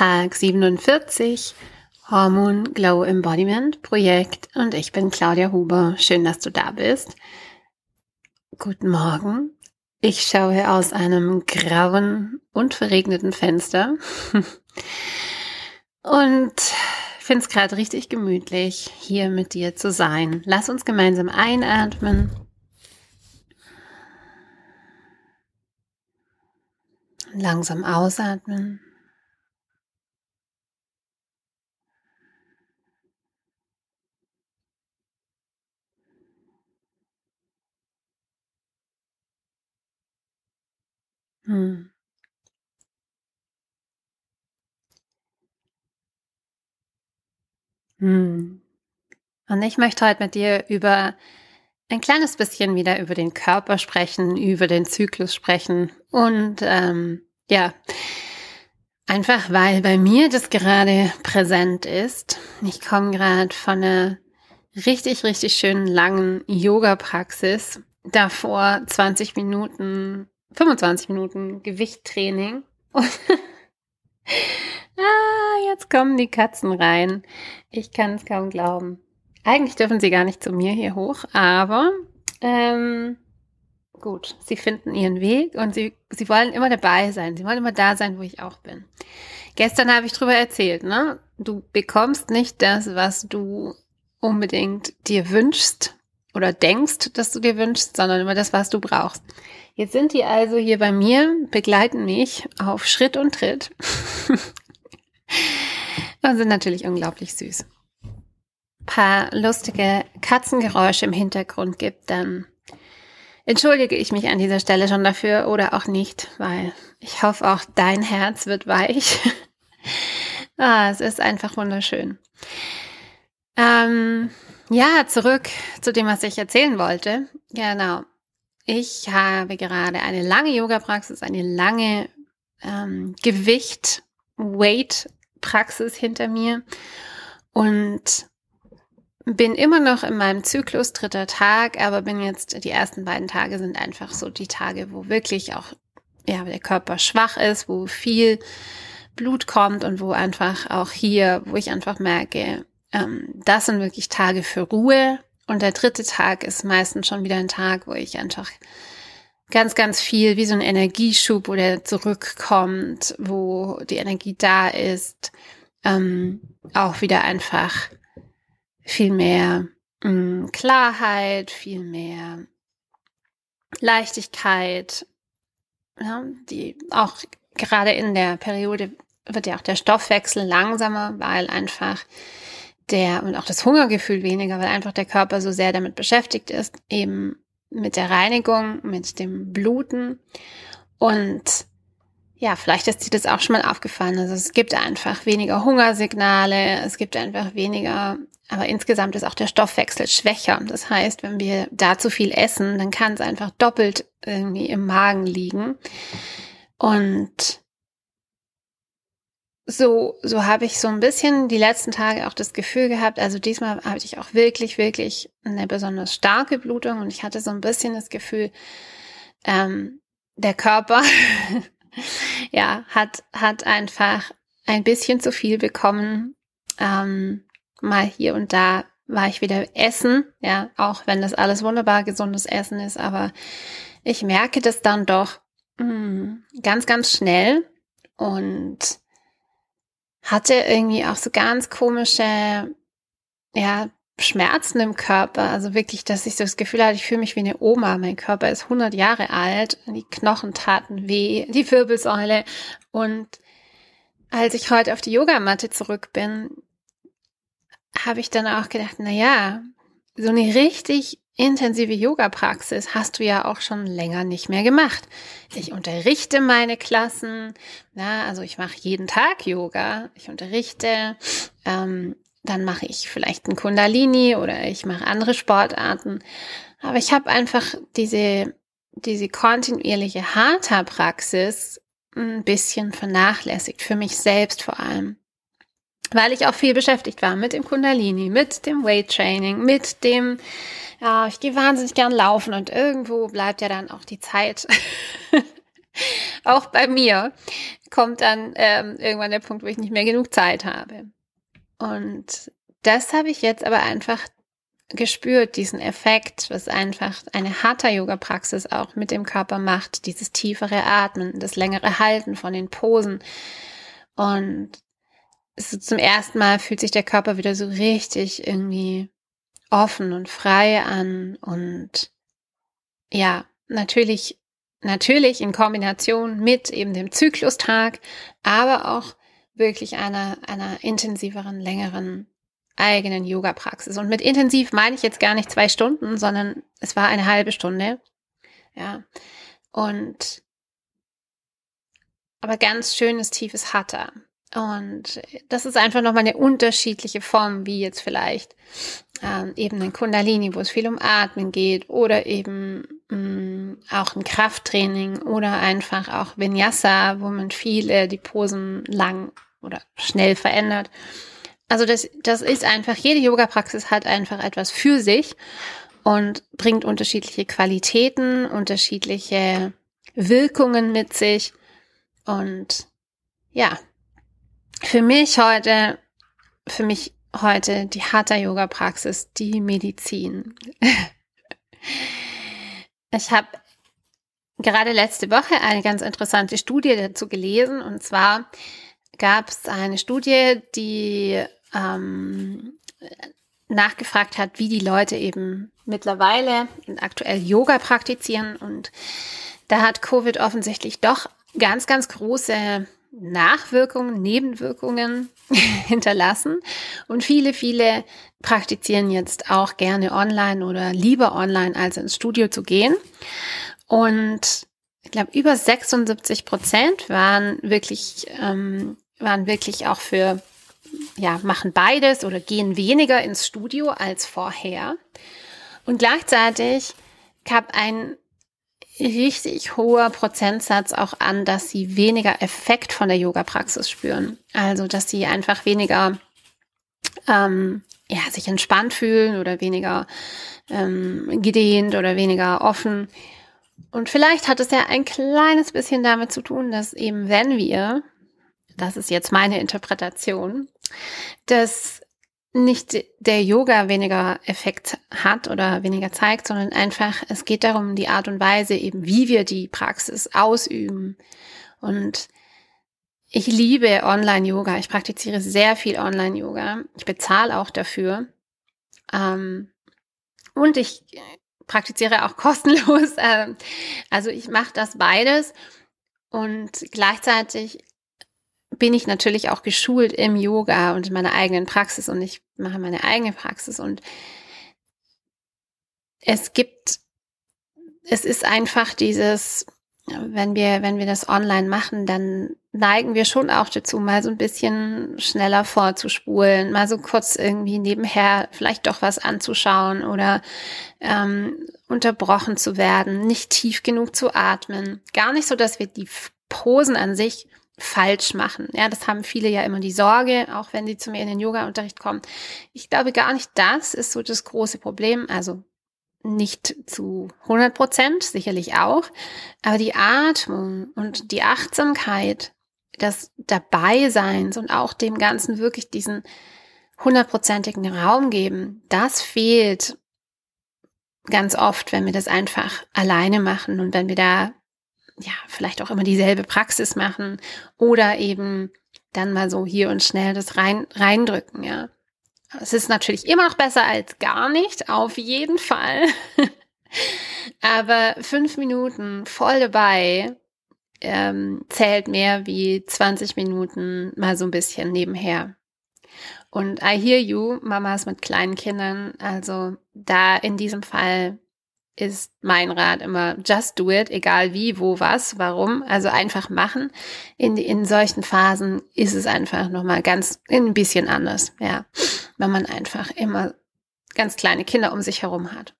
Tag 47 Hormon Glow Embodiment Projekt und ich bin Claudia Huber. Schön, dass du da bist. Guten Morgen. Ich schaue aus einem grauen und verregneten Fenster und finde es gerade richtig gemütlich, hier mit dir zu sein. Lass uns gemeinsam einatmen. Langsam ausatmen. Hm. Und ich möchte heute mit dir über ein kleines bisschen wieder über den Körper sprechen, über den Zyklus sprechen und ähm, ja, einfach weil bei mir das gerade präsent ist. Ich komme gerade von einer richtig, richtig schönen langen Yoga-Praxis. Davor 20 Minuten 25 Minuten Gewichttraining. Und ah, jetzt kommen die Katzen rein. Ich kann es kaum glauben. Eigentlich dürfen sie gar nicht zu mir hier hoch, aber ähm, gut, sie finden ihren Weg und sie, sie wollen immer dabei sein. Sie wollen immer da sein, wo ich auch bin. Gestern habe ich drüber erzählt, ne? Du bekommst nicht das, was du unbedingt dir wünschst oder denkst, dass du dir wünschst, sondern immer das, was du brauchst. Jetzt sind die also hier bei mir, begleiten mich auf Schritt und Tritt. und sind natürlich unglaublich süß. Paar lustige Katzengeräusche im Hintergrund gibt, dann entschuldige ich mich an dieser Stelle schon dafür oder auch nicht, weil ich hoffe auch dein Herz wird weich. ah, es ist einfach wunderschön. Ähm, ja, zurück zu dem, was ich erzählen wollte. Genau. Ich habe gerade eine lange Yoga-Praxis, eine lange ähm, Gewicht-Weight-Praxis hinter mir und bin immer noch in meinem Zyklus dritter Tag, aber bin jetzt, die ersten beiden Tage sind einfach so die Tage, wo wirklich auch, ja, der Körper schwach ist, wo viel Blut kommt und wo einfach auch hier, wo ich einfach merke, ähm, das sind wirklich Tage für Ruhe, und der dritte Tag ist meistens schon wieder ein Tag, wo ich einfach ganz, ganz viel wie so ein Energieschub, wo der zurückkommt, wo die Energie da ist, ähm, auch wieder einfach viel mehr mh, mm, Klarheit, viel mehr Leichtigkeit, ja, die auch gerade in der Periode wird ja auch der Stoffwechsel langsamer, weil einfach der und auch das Hungergefühl weniger, weil einfach der Körper so sehr damit beschäftigt ist, eben mit der Reinigung, mit dem Bluten. Und ja, vielleicht ist dir das auch schon mal aufgefallen. Also es gibt einfach weniger Hungersignale, es gibt einfach weniger, aber insgesamt ist auch der Stoffwechsel schwächer. Das heißt, wenn wir da zu viel essen, dann kann es einfach doppelt irgendwie im Magen liegen. Und so, so habe ich so ein bisschen die letzten Tage auch das Gefühl gehabt, also diesmal hatte ich auch wirklich, wirklich eine besonders starke Blutung und ich hatte so ein bisschen das Gefühl, ähm, der Körper, ja, hat, hat einfach ein bisschen zu viel bekommen. Ähm, mal hier und da war ich wieder essen, ja, auch wenn das alles wunderbar gesundes Essen ist, aber ich merke das dann doch mh, hm, ganz, ganz schnell und hatte irgendwie auch so ganz komische, ja, Schmerzen im Körper. Also wirklich, dass ich so das Gefühl hatte, ich fühle mich wie eine Oma. Mein Körper ist 100 Jahre alt. Die Knochen taten weh, die Wirbelsäule. Und als ich heute auf die Yogamatte zurück bin, habe ich dann auch gedacht, na ja, so eine richtig intensive Yoga-Praxis hast du ja auch schon länger nicht mehr gemacht. Ich unterrichte meine Klassen, na, also ich mache jeden Tag Yoga, ich unterrichte, ähm, dann mache ich vielleicht ein Kundalini oder ich mache andere Sportarten. Aber ich habe einfach diese, diese kontinuierliche Hatha-Praxis ein bisschen vernachlässigt, für mich selbst vor allem weil ich auch viel beschäftigt war mit dem Kundalini, mit dem Weight Training, mit dem, ja, ich gehe wahnsinnig gern laufen und irgendwo bleibt ja dann auch die Zeit, auch bei mir, kommt dann ähm, irgendwann der Punkt, wo ich nicht mehr genug Zeit habe. Und das habe ich jetzt aber einfach gespürt, diesen Effekt, was einfach eine Hatha-Yoga-Praxis auch mit dem Körper macht, dieses tiefere Atmen, das längere Halten von den Posen. Und zum ersten Mal fühlt sich der Körper wieder so richtig irgendwie offen und frei an und ja, natürlich, natürlich in Kombination mit eben dem Zyklustag, aber auch wirklich einer, einer intensiveren, längeren eigenen Yoga-Praxis. Und mit intensiv meine ich jetzt gar nicht zwei Stunden, sondern es war eine halbe Stunde. Ja. Und aber ganz schönes, tiefes Hatha. Und das ist einfach nochmal eine unterschiedliche Form, wie jetzt vielleicht ähm, eben ein Kundalini, wo es viel um Atmen geht, oder eben mh, mm, auch ein Krafttraining oder einfach auch Vinyasa, wo man viele die Posen lang oder schnell verändert. Also das, das ist einfach, jede Yoga-Praxis hat einfach etwas für sich und bringt unterschiedliche Qualitäten, unterschiedliche Wirkungen mit sich. Und ja, für mich heute, für mich heute die Hatha-Yoga-Praxis, die Medizin. ich habe gerade letzte Woche eine ganz interessante Studie dazu gelesen und zwar gab es eine Studie, die ähm, nachgefragt hat, wie die Leute eben mittlerweile aktuell Yoga praktizieren. Und da hat Covid offensichtlich doch ganz, ganz große Nachwirkungen, Nebenwirkungen hinterlassen. Und viele, viele praktizieren jetzt auch gerne online oder lieber online als ins Studio zu gehen. Und ich glaube, über 76 Prozent waren wirklich, ähm, waren wirklich auch für ja, machen beides oder gehen weniger ins Studio als vorher. Und gleichzeitig gab ein richtig hoher Prozentsatz auch an, dass sie weniger Effekt von der Yoga-Praxis spüren. Also, dass sie einfach weniger ähm, ja, sich entspannt fühlen oder weniger ähm, gedehnt oder weniger offen. Und vielleicht hat es ja ein kleines bisschen damit zu tun, dass eben wenn wir, das ist jetzt meine Interpretation, dass nicht der Yoga weniger Effekt hat oder weniger zeigt, sondern einfach, es geht darum, die Art und Weise eben, wie wir die Praxis ausüben. Und ich liebe Online-Yoga. Ich praktiziere sehr viel Online-Yoga. Ich bezahle auch dafür. Ähm, und ich praktiziere auch kostenlos. Ähm, also ich mache das beides. Und gleichzeitig bin ich natürlich auch geschult im Yoga und in meiner eigenen Praxis und ich mache meine eigene Praxis und es gibt, es ist einfach dieses, wenn wir, wenn wir das online machen, dann neigen wir schon auch dazu, mal so ein bisschen schneller vorzuspulen, mal so kurz irgendwie nebenher vielleicht doch was anzuschauen oder ähm, unterbrochen zu werden, nicht tief genug zu atmen. Gar nicht so, dass wir die Posen an sich falsch machen. Ja, das haben viele ja immer die Sorge, auch wenn sie zu mir in den Yoga-Unterricht kommen. Ich glaube gar nicht, das ist so das große Problem. Also nicht zu 100 Prozent, sicherlich auch, aber die Atmung und die Achtsamkeit des Dabeiseins und auch dem Ganzen wirklich diesen hundertprozentigen Raum geben, das fehlt ganz oft, wenn wir das einfach alleine machen und wenn wir da ja, vielleicht auch immer dieselbe Praxis machen oder eben dann mal so hier und schnell das rein, reindrücken, ja. Es ist natürlich immer noch besser als gar nicht, auf jeden Fall. Aber fünf Minuten voll dabei ähm, zählt mehr wie 20 Minuten mal so ein bisschen nebenher. Und I hear you, Mamas mit kleinen Kindern. Also da in diesem Fall ist mein Rat immer, just do it, egal wie, wo, was, warum. Also einfach machen. In, in solchen Phasen ist es einfach nochmal ganz ein bisschen anders, ja. Wenn man einfach immer ganz kleine Kinder um sich herum hat.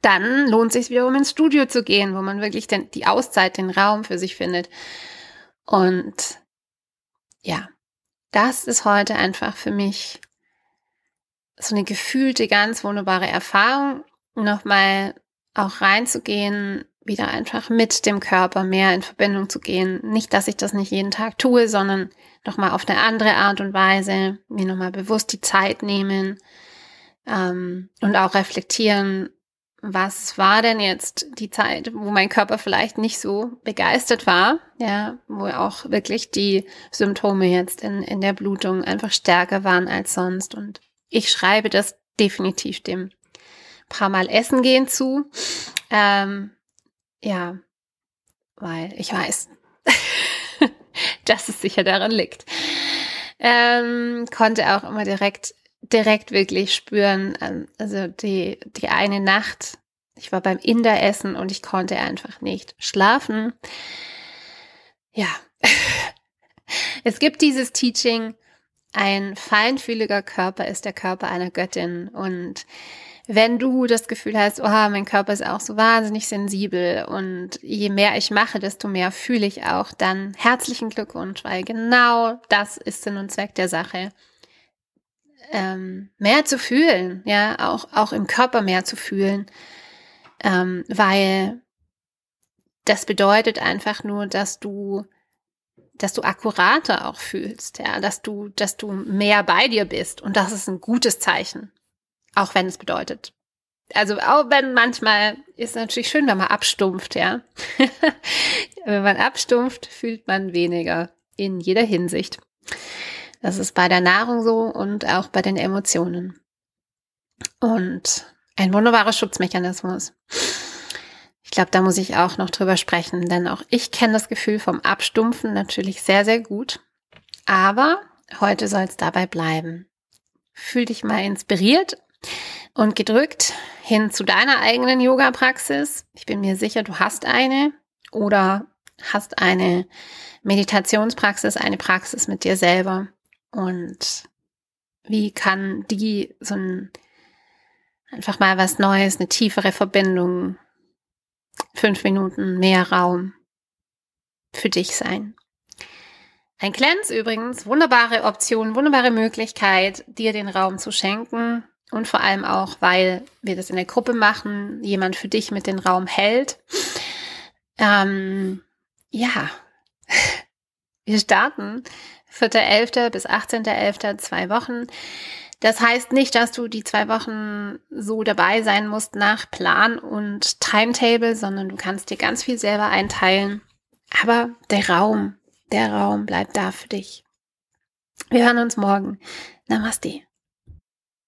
Dann lohnt es sich wiederum ins Studio zu gehen, wo man wirklich den, die Auszeit, den Raum für sich findet. Und ja, das ist heute einfach für mich so eine gefühlte, ganz wunderbare Erfahrung nochmal auch reinzugehen wieder einfach mit dem Körper mehr in Verbindung zu gehen. Nicht, dass ich das nicht jeden Tag tue, sondern nochmal auf eine andere Art und Weise, mir nochmal bewusst die Zeit nehmen ähm, und auch reflektieren, was war denn jetzt die Zeit, wo mein Körper vielleicht nicht so begeistert war, ja, wo auch wirklich die Symptome jetzt in, in der Blutung einfach stärker waren als sonst. Und ich schreibe das definitiv dem paar Mal essen gehen zu. Ähm, ja, weil ich weiß, dass es sicher daran liegt. Ähm, konnte auch immer direkt direkt wirklich spüren. Ähm, also die, die eine Nacht, ich war beim Inderessen und ich konnte einfach nicht schlafen. Ja, es gibt dieses Teaching, ein feinfühliger Körper ist der Körper einer Göttin und wenn du das Gefühl hast, oh, mein Körper ist auch so wahnsinnig sensibel und je mehr ich mache, desto mehr fühle ich auch, dann herzlichen Glückwunsch, weil genau das ist Sinn und Zweck der Sache ähm, mehr zu fühlen, ja, auch, auch im Körper mehr zu fühlen, ähm, weil das bedeutet einfach nur, dass du, dass du akkurater auch fühlst, ja, dass du, dass du mehr bei dir bist und das ist ein gutes Zeichen, auch wenn es bedeutet. Also auch wenn manchmal ist natürlich schön, wenn man abstumpft, ja. wenn man abstumpft, fühlt man weniger in jeder Hinsicht. Das ist bei der Nahrung so und auch bei den Emotionen. Und ein wunderbarer Schutzmechanismus. Ich glaube, da muss ich auch noch drüber sprechen, denn auch ich kenne das Gefühl vom Abstumpfen natürlich sehr, sehr gut. Aber heute soll es dabei bleiben. Fühl dich mal inspiriert und gedrückt hin zu deiner eigenen Yoga-Praxis. Ich bin mir sicher, du hast eine oder hast eine Meditationspraxis, eine Praxis mit dir selber. Und wie kann die so ein, einfach mal was Neues, eine tiefere Verbindung, fünf Minuten mehr Raum für dich sein? Ein Cleanse übrigens, wunderbare Option, wunderbare Möglichkeit, dir den Raum zu schenken. Und vor allem auch, weil wir das in der Gruppe machen, jemand für dich mit den Raum hält. Ähm, ja, wir starten 4.11. bis 18.11. zwei Wochen. Das heißt nicht, dass du die zwei Wochen so dabei sein musst nach Plan und Timetable, sondern du kannst dir ganz viel selber einteilen. Aber der Raum, der Raum bleibt da für dich. Wir hören uns morgen. Namaste.